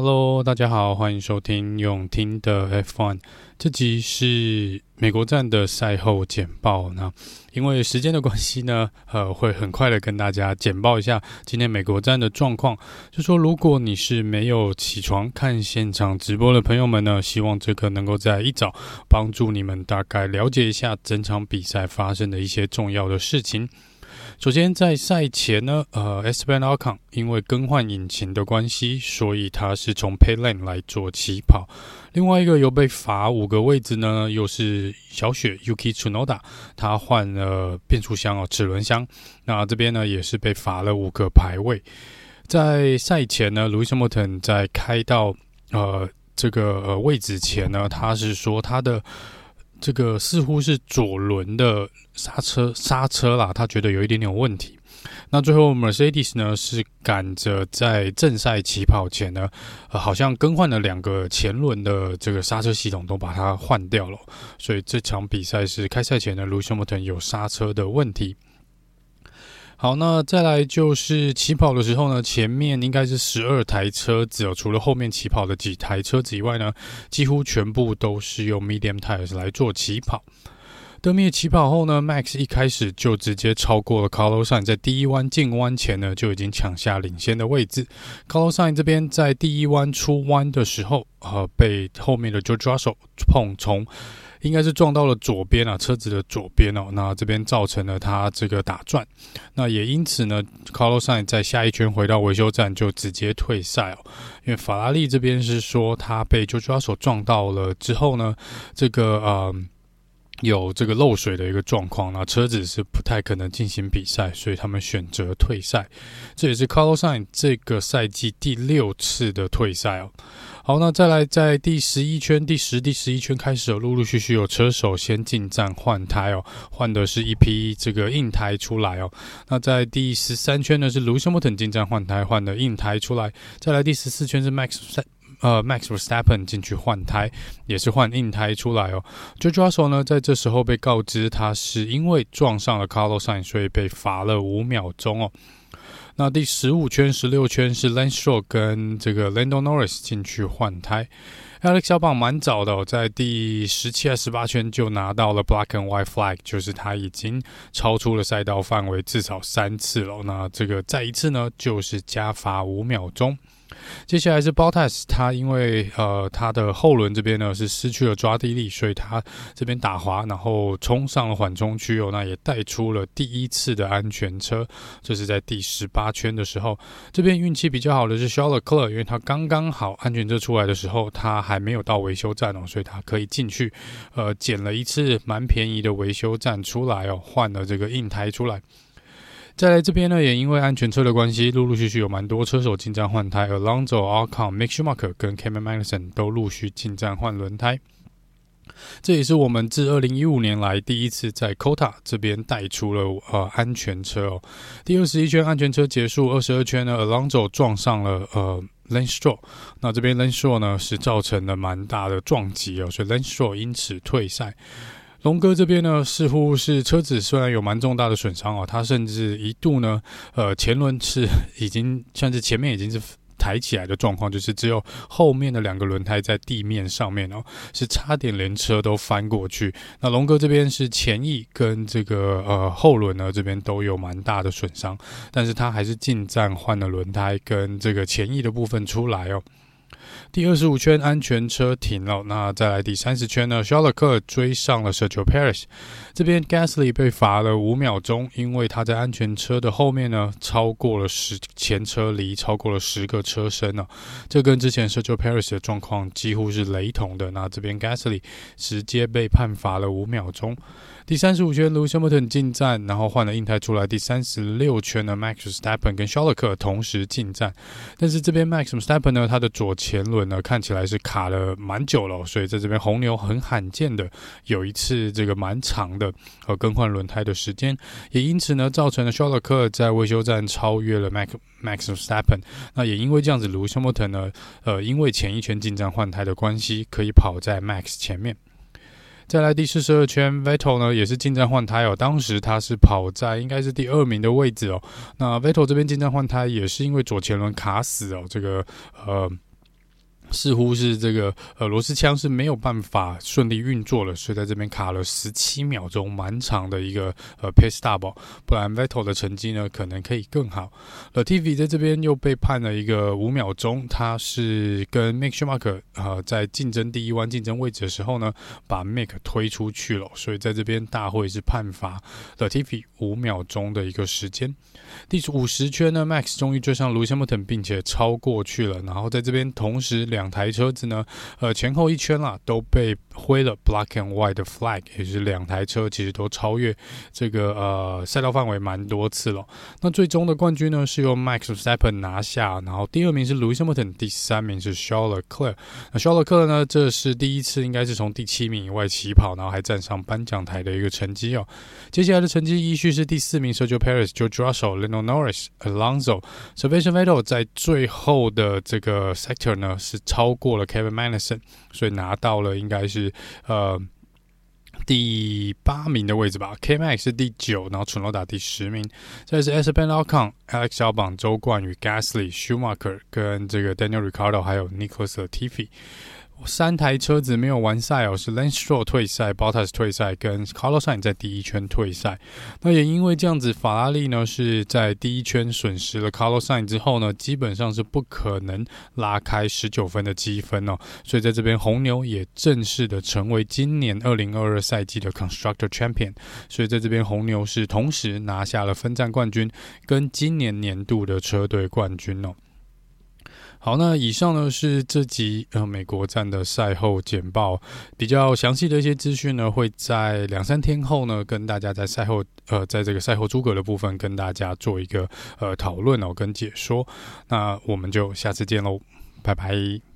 Hello，大家好，欢迎收听永听的 F1。这集是美国站的赛后简报。那因为时间的关系呢，呃，会很快的跟大家简报一下今天美国站的状况。就说如果你是没有起床看现场直播的朋友们呢，希望这个能够在一早帮助你们大概了解一下整场比赛发生的一些重要的事情。首先，在赛前呢，呃，S Pen Alcon 因为更换引擎的关系，所以他是从 Pit Lane 来做起跑。另外一个有被罚五个位置呢，又是小雪 Yuki Tsunoda，他换了变速箱哦，齿轮箱。那这边呢，也是被罚了五个排位。在赛前呢，Lewis Hamilton 在开到呃这个呃位置前呢，他是说他的。这个似乎是左轮的刹车刹车啦，他觉得有一点点问题。那最后 Mercedes 呢是赶着在正赛起跑前呢，呃，好像更换了两个前轮的这个刹车系统，都把它换掉了。所以这场比赛是开赛前的 Lewis Hamilton 有刹车的问题。好，那再来就是起跑的时候呢，前面应该是十二台车子哦，除了后面起跑的几台车子以外呢，几乎全部都是用 medium tires 来做起跑。德米起跑后呢，Max 一开始就直接超过了 Carlos Sainz，在第一弯进弯前呢，就已经抢下领先的位置。Carlos Sainz 这边在第一弯出弯的时候，呃，被后面的 George Russell 碰从。应该是撞到了左边啊，车子的左边哦，那这边造成了他这个打转，那也因此呢 calo san 在下一圈回到维修站就直接退赛哦，因为法拉利这边是说他被救护车撞到了之后呢，这个呃有这个漏水的一个状况，那车子是不太可能进行比赛，所以他们选择退赛，这也是 Carlos Sainz 这个赛季第六次的退赛哦。好，那再来，在第十一圈、第十、第十一圈开始，陆陆续续有车手先进站换胎哦，换的是一批这个硬胎出来哦。那在第十三圈呢，是 Lewis Hamilton 进站换胎，换的硬胎出来。再来第十四圈是 Max 呃 Max Verstappen 进去换胎，也是换硬胎出来哦。George Russell 呢，在这时候被告知他是因为撞上了 Carlos Sainz，所以被罚了五秒钟哦。那第十五圈、十六圈是 Lance Stroll 跟这个 Lando Norris 进去换胎。Alex 小榜蛮早的哦，在第十七还十八圈就拿到了 Black and White Flag，就是他已经超出了赛道范围至少三次了。那这个再一次呢，就是加罚五秒钟。接下来是 Bottas，他因为呃他的后轮这边呢是失去了抓地力，所以他这边打滑，然后冲上了缓冲区哦，那也带出了第一次的安全车，这是在第十八圈的时候。这边运气比较好的是 s h a r l e c l e r 因为他刚刚好安全车出来的时候，他还没有到维修站哦，所以他可以进去，呃，捡了一次蛮便宜的维修站出来哦，换了这个硬胎出来。再来这边呢，也因为安全车的关系，陆陆续续有蛮多车手进站换胎，Alonso、Alcon、Mick Schumacher 跟 Kevin Magnussen 都陆续进站换轮胎。这也是我们自二零一五年来第一次在 COTA 这边带出了呃安全车哦。第二十一圈安全车结束，二十二圈呢，Alonso 撞上了呃 l a n s t r o 那这边 l a n s t r o 呢是造成了蛮大的撞击哦，所以 l a n s t r o 因此退赛。龙哥这边呢，似乎是车子虽然有蛮重大的损伤哦，他甚至一度呢，呃，前轮是已经像是前面已经是抬起来的状况，就是只有后面的两个轮胎在地面上面哦，是差点连车都翻过去。那龙哥这边是前翼跟这个呃后轮呢这边都有蛮大的损伤，但是他还是进站换了轮胎跟这个前翼的部分出来哦。第二十五圈安全车停了，那再来第三十圈呢 s h a r l e c l e r 追上了 Sergio Paris，这边 Gasly 被罚了五秒钟，因为他在安全车的后面呢，超过了十前车离超过了十个车身呢，这跟之前 Sergio Paris 的状况几乎是雷同的。那这边 Gasly 直接被判罚了五秒钟。第三十五圈，Lewis Hamilton 进站，然后换了硬胎出来。第三十六圈呢，Max s t e p p e n 跟 Charles Leclerc 同时进站，但是这边 Max Verstappen 呢，他的左前轮呢看起来是卡了蛮久了，所以在这边红牛很罕见的有一次这个蛮长的呃更换轮胎的时间，也因此呢造成了 Charles Leclerc 在维修站超越了 Max Max Verstappen。那也因为这样子，Lewis Hamilton 呢，呃，因为前一圈进站换胎的关系，可以跑在 Max 前面。再来第四十二圈，Vettel 呢也是进站换胎哦。当时他是跑在应该是第二名的位置哦。那 Vettel 这边进站换胎也是因为左前轮卡死哦。这个呃似乎是这个呃螺丝枪是没有办法顺利运作了，所以在这边卡了十七秒钟，蛮长的一个呃 pit stop，不然 Vettel 的成绩呢可能可以更好。Latifi 在这边又被判了一个五秒钟，他是跟 Mick Schumacher 呃在竞争第一弯竞争位置的时候呢，把 Mick 推出去了，所以在这边大会是判罚 Latifi 五秒钟的一个时间。第五十圈呢，Max 终于追上 Lewis Hamilton，并且超过去了，然后在这边同时两。两台车子呢，呃，前后一圈啦，都被挥了 black and white 的 flag，也就是两台车其实都超越这个呃赛道范围蛮多次了。那最终的冠军呢，是由 Max Verstappen 拿下，然后第二名是 Lewis Hamilton，第三名是 Charles Leclerc。那 Charles Leclerc 呢，这是第一次应该是从第七名以外起跑，然后还站上颁奖台的一个成绩哦。接下来的成绩依序是第四名 Sergio Perez、George Russell、Lando Norris、Alonso、Sebastian Vettel 在最后的这个 sector 呢是。超过了 Kevin Madison，所以拿到了应该是呃第八名的位置吧。K. Max 是第九，然后纯诺达第十名。再是 s b e n a l c o n Alex 小榜、周冠宇、Gasly、Schumacher 跟这个 Daniel Ricciardo 还有 Nicholas Tiffy。三台车子没有完赛哦，是 Lance Stroll 退赛，Bottas 退赛，跟 Carlos Sain 在第一圈退赛。那也因为这样子，法拉利呢是在第一圈损失了 Carlos Sain 之后呢，基本上是不可能拉开十九分的积分哦。所以在这边，红牛也正式的成为今年二零二二赛季的 Constructor Champion。所以在这边，红牛是同时拿下了分站冠军跟今年年度的车队冠军哦。好，那以上呢是这集呃美国站的赛后简报，比较详细的一些资讯呢，会在两三天后呢跟大家在赛后呃在这个赛后诸葛的部分跟大家做一个呃讨论哦跟解说，那我们就下次见喽，拜拜。